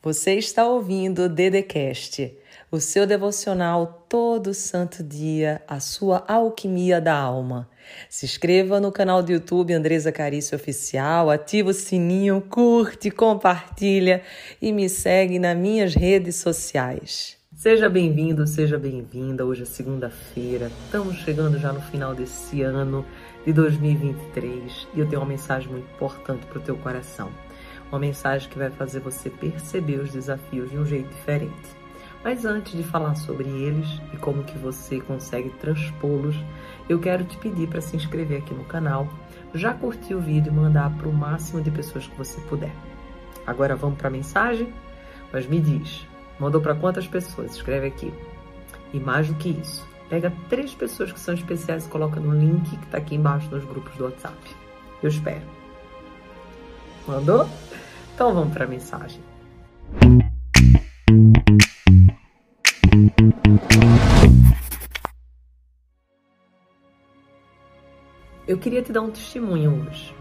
Você está ouvindo o Dedecast, o seu devocional todo santo dia, a sua alquimia da alma. Se inscreva no canal do YouTube Andresa Carício Oficial, ativa o sininho, curte, compartilha e me segue nas minhas redes sociais. Seja bem-vindo, seja bem-vinda. Hoje é segunda-feira, estamos chegando já no final desse ano de 2023 e eu tenho uma mensagem muito importante para o teu coração. Uma mensagem que vai fazer você perceber os desafios de um jeito diferente. Mas antes de falar sobre eles e como que você consegue transpô-los, eu quero te pedir para se inscrever aqui no canal, já curtir o vídeo e mandar para o máximo de pessoas que você puder. Agora vamos para a mensagem? Mas me diz, mandou para quantas pessoas? Escreve aqui. E mais do que isso, pega três pessoas que são especiais e coloca no link que está aqui embaixo nos grupos do WhatsApp. Eu espero. Mandou? Então vamos para a mensagem. Eu queria te dar um testemunho hoje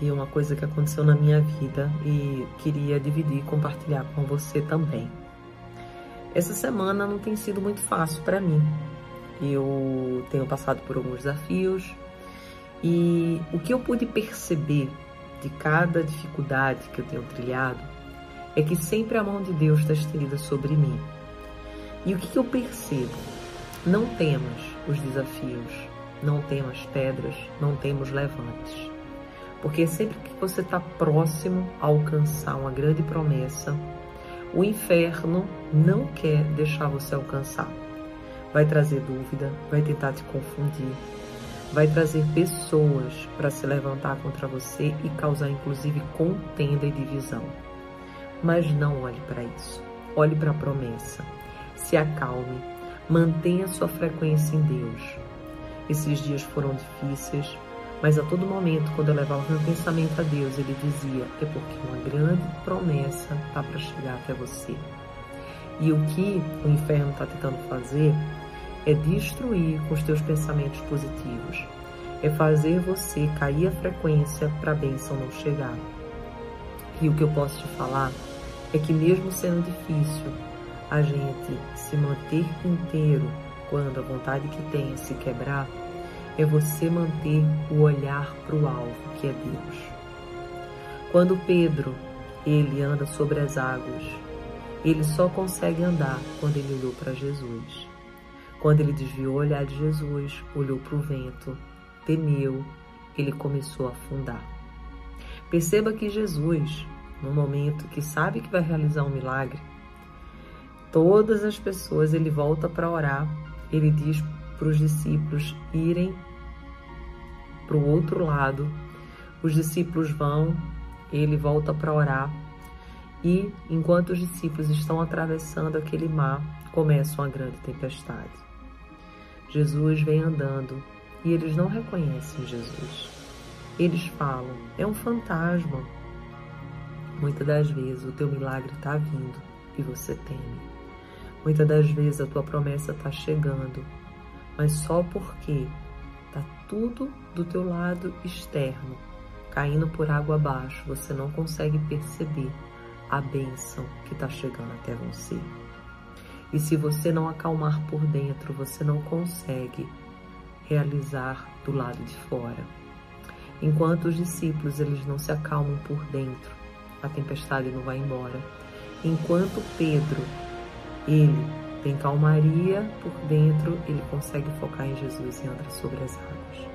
de uma coisa que aconteceu na minha vida e queria dividir e compartilhar com você também. Essa semana não tem sido muito fácil para mim. Eu tenho passado por alguns desafios e o que eu pude perceber de cada dificuldade que eu tenho trilhado é que sempre a mão de Deus está estendida sobre mim. E o que, eu percebo? Não temos os desafios, não temos pedras, não temos levantes. Porque sempre que você está próximo a alcançar uma grande promessa, o inferno não quer deixar você alcançar. Vai trazer dúvida, vai tentar te confundir, vai trazer pessoas para se levantar contra você e causar inclusive contenda e divisão. Mas não olhe para isso. Olhe para a promessa. Se acalme. Mantenha sua frequência em Deus. Esses dias foram difíceis, mas a todo momento, quando eu levava meu pensamento a Deus, ele dizia: é porque uma grande promessa está para chegar até você. E o que o inferno está tentando fazer é destruir com os teus pensamentos positivos, é fazer você cair a frequência para a bênção não chegar. E o que eu posso te falar é que, mesmo sendo difícil, a gente se manter inteiro quando a vontade que tem se quebrar, é você manter o olhar para o alvo, que é Deus. Quando Pedro ele anda sobre as águas, ele só consegue andar quando ele olhou para Jesus. Quando ele desviou o olhar de Jesus, olhou para o vento, temeu, ele começou a afundar. Perceba que Jesus, no momento que sabe que vai realizar um milagre, todas as pessoas ele volta para orar, ele diz para os discípulos irem para o outro lado, os discípulos vão, ele volta para orar e enquanto os discípulos estão atravessando aquele mar, começa uma grande tempestade. Jesus vem andando e eles não reconhecem Jesus. Eles falam, é um fantasma. Muitas das vezes o teu milagre está vindo e você teme. Muitas das vezes a tua promessa está chegando, mas só porque está tudo do teu lado externo, caindo por água abaixo, você não consegue perceber a bênção que está chegando até você. E se você não acalmar por dentro, você não consegue realizar do lado de fora. Enquanto os discípulos eles não se acalmam por dentro, a tempestade não vai embora. Enquanto Pedro ele tem calmaria por dentro, ele consegue focar em Jesus e anda sobre as águas.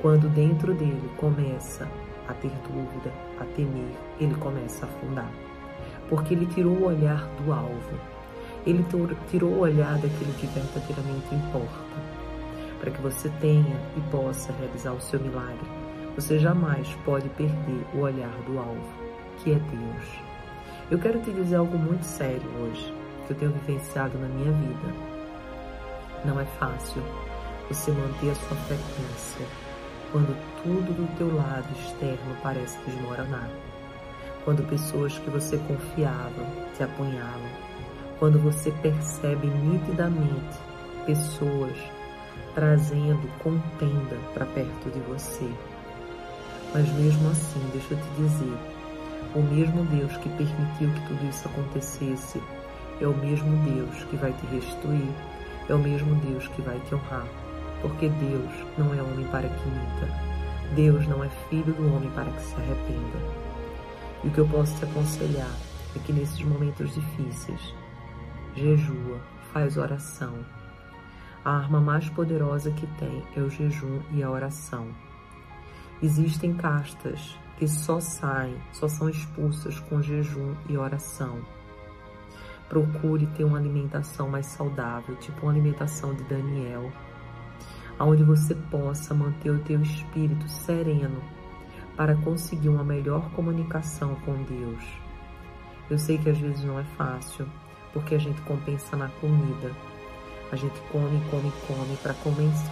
Quando dentro dele começa a ter dúvida, a temer, ele começa a afundar. Porque ele tirou o olhar do alvo ele tirou o olhar daquilo que verdadeiramente importa, para que você tenha e possa realizar o seu milagre. Você jamais pode perder o olhar do alvo, que é Deus. Eu quero te dizer algo muito sério hoje, que eu tenho vivenciado na minha vida. Não é fácil você manter a sua frequência quando tudo do teu lado externo parece desmoronar. Quando pessoas que você confiava te apunhalam, quando você percebe nitidamente pessoas trazendo contenda para perto de você. Mas mesmo assim, deixa eu te dizer, o mesmo Deus que permitiu que tudo isso acontecesse é o mesmo Deus que vai te restituir, é o mesmo Deus que vai te honrar, porque Deus não é homem para que minta, Deus não é filho do homem para que se arrependa. E o que eu posso te aconselhar é que nesses momentos difíceis, jejua, faz oração. A arma mais poderosa que tem é o jejum e a oração. Existem castas que só saem, só são expulsas com jejum e oração. Procure ter uma alimentação mais saudável, tipo uma alimentação de Daniel, onde você possa manter o teu espírito sereno para conseguir uma melhor comunicação com Deus. Eu sei que às vezes não é fácil, porque a gente compensa na comida. A gente come, come, come para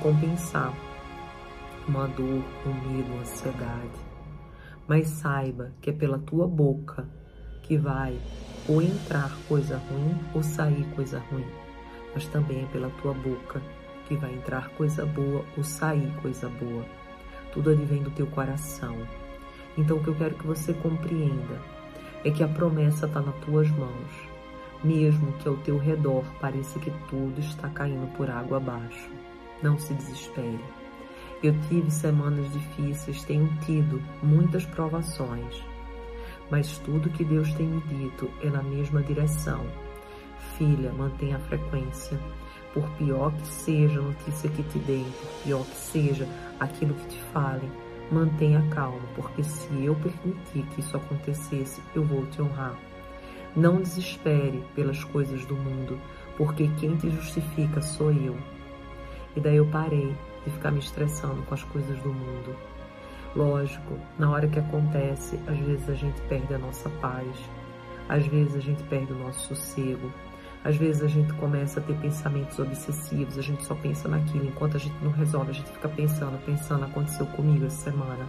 compensar uma dor, um medo, uma ansiedade. Mas saiba que é pela tua boca que vai ou entrar coisa ruim ou sair coisa ruim. Mas também é pela tua boca que vai entrar coisa boa ou sair coisa boa. Tudo advém do teu coração. Então o que eu quero que você compreenda é que a promessa está nas tuas mãos, mesmo que ao teu redor pareça que tudo está caindo por água abaixo. Não se desespere. Eu tive semanas difíceis, tenho tido muitas provações, mas tudo que Deus tem me dito é na mesma direção. Filha, mantenha a frequência. Por pior que seja a notícia que te deem, por pior que seja aquilo que te falem, mantenha calma, porque se eu permitir que isso acontecesse, eu vou te honrar. Não desespere pelas coisas do mundo, porque quem te justifica sou eu. E daí eu parei de ficar me estressando com as coisas do mundo. Lógico, na hora que acontece, às vezes a gente perde a nossa paz, às vezes a gente perde o nosso sossego, às vezes a gente começa a ter pensamentos obsessivos, a gente só pensa naquilo, enquanto a gente não resolve, a gente fica pensando, pensando, aconteceu comigo essa semana.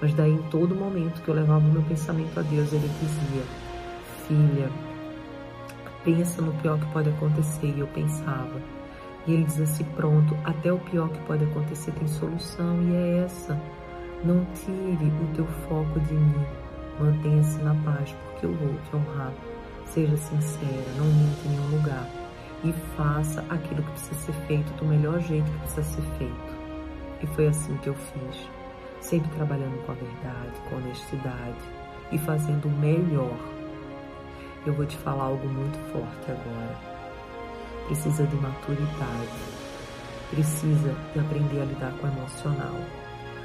Mas daí, em todo momento que eu levava o meu pensamento a Deus, Ele dizia, filha, pensa no pior que pode acontecer. E eu pensava. E Ele dizia assim, pronto, até o pior que pode acontecer tem solução, e é essa. Não tire o teu foco de mim, mantenha-se na paz, porque eu vou te honrar. Seja sincera, não minta em nenhum lugar e faça aquilo que precisa ser feito do melhor jeito que precisa ser feito. E foi assim que eu fiz, sempre trabalhando com a verdade, com honestidade e fazendo o melhor. Eu vou te falar algo muito forte agora. Precisa de maturidade, precisa de aprender a lidar com o emocional,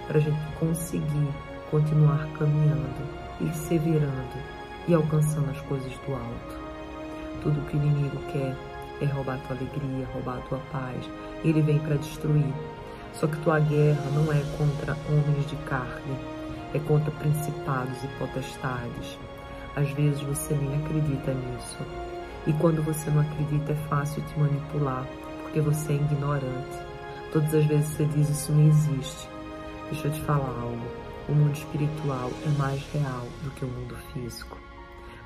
para a gente conseguir continuar caminhando, perseverando e alcançando as coisas do alto. Tudo que o inimigo quer é roubar tua alegria, roubar tua paz. Ele vem para destruir. Só que tua guerra não é contra homens de carne, é contra principados e potestades. Às vezes você nem acredita nisso. E quando você não acredita, é fácil te manipular, porque você é ignorante. Todas as vezes você diz isso não existe. Deixa eu te falar algo. O mundo espiritual é mais real do que o mundo físico.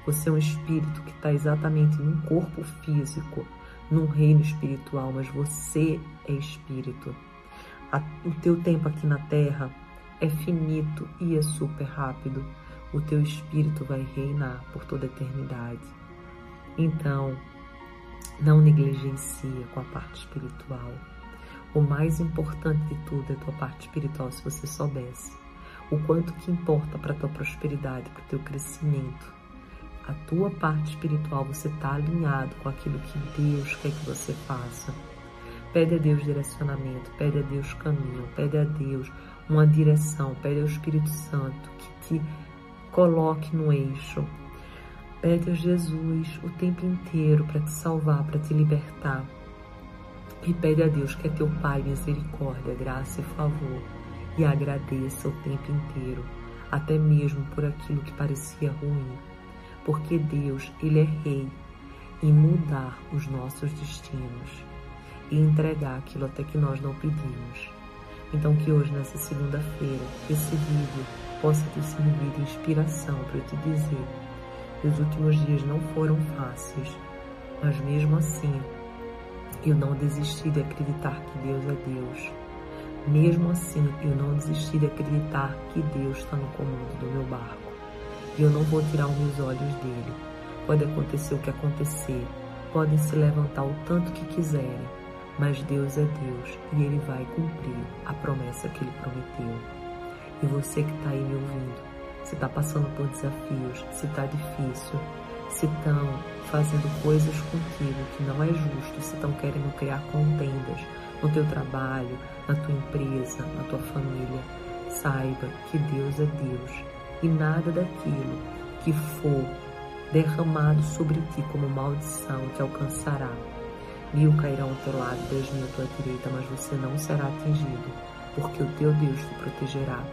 Você é um espírito que está exatamente num corpo físico, num reino espiritual, mas você é espírito. O teu tempo aqui na Terra é finito e é super rápido. O teu espírito vai reinar por toda a eternidade. Então, não negligencia com a parte espiritual. O mais importante de tudo é a tua parte espiritual, se você soubesse. O quanto que importa para a tua prosperidade, para o teu crescimento a tua parte espiritual, você está alinhado com aquilo que Deus quer que você faça. Pede a Deus direcionamento, pede a Deus caminho, pede a Deus uma direção, pede ao Espírito Santo que te coloque no eixo. Pede a Jesus o tempo inteiro para te salvar, para te libertar. E pede a Deus que é teu Pai, misericórdia, graça e favor. E agradeça o tempo inteiro, até mesmo por aquilo que parecia ruim porque Deus, Ele é rei em mudar os nossos destinos e entregar aquilo até que nós não pedimos. Então que hoje, nessa segunda-feira, esse vídeo possa ter servido de inspiração para te dizer que os últimos dias não foram fáceis, mas mesmo assim, eu não desisti de acreditar que Deus é Deus. Mesmo assim, eu não desisti de acreditar que Deus está no comando do meu barco. e eu não vou tirar os meus olhos dele. Pode acontecer o que acontecer, podem se levantar o tanto que quiserem, mas Deus é Deus e Ele vai cumprir a promessa que Ele prometeu. E você que está aí me ouvindo, se está passando por desafios, se está difícil, se estão fazendo coisas contigo que não é justo, se estão querendo criar contendas no teu trabalho, na tua empresa, na tua família, saiba que Deus é Deus e nada daquilo que for derramado sobre ti como maldição te alcançará. Mil cairão ao teu lado, dez mil à tua direita, mas você não será atingido, porque o teu Deus te protegerá.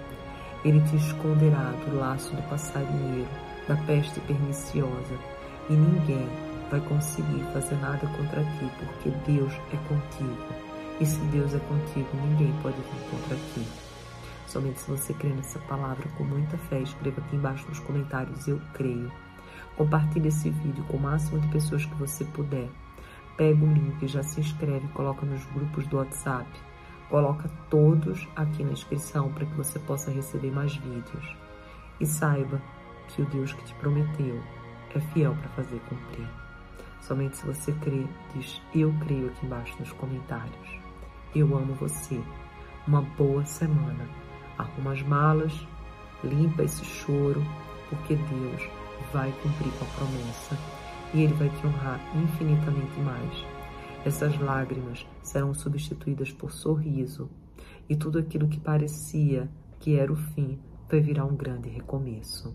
Ele te esconderá do laço do passarinheiro, da peste perniciosa, e ninguém vai conseguir fazer nada contra ti, porque Deus é contigo. E se Deus é contigo, ninguém pode vir contra ti. Somente se você crê nessa palavra com muita fé, escreva aqui embaixo nos comentários: Eu creio. Compartilhe esse vídeo com o máximo de pessoas que você puder. Pega o link, já se inscreve, coloca nos grupos do WhatsApp. Coloca todos aqui na descrição para que você possa receber mais vídeos. E saiba que o Deus que te prometeu é fiel para fazer cumprir. Somente se você crê, diz eu creio aqui embaixo nos comentários. Eu amo você. Uma boa semana. Arruma as malas, limpa esse choro, porque Deus vai cumprir com a promessa e Ele vai te honrar infinitamente mais. Essas lágrimas serão substituídas por sorriso e tudo aquilo que parecia que era o fim vai virar um grande recomeço.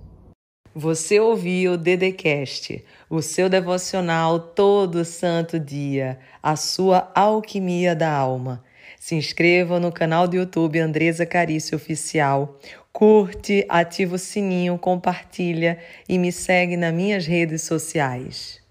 Você ouviu o Dedecast, o seu devocional todo santo dia, a sua alquimia da alma. Se inscreva no canal do YouTube Andresa Carício Oficial. Curte, ativa o sininho, compartilha e me segue nas minhas redes sociais.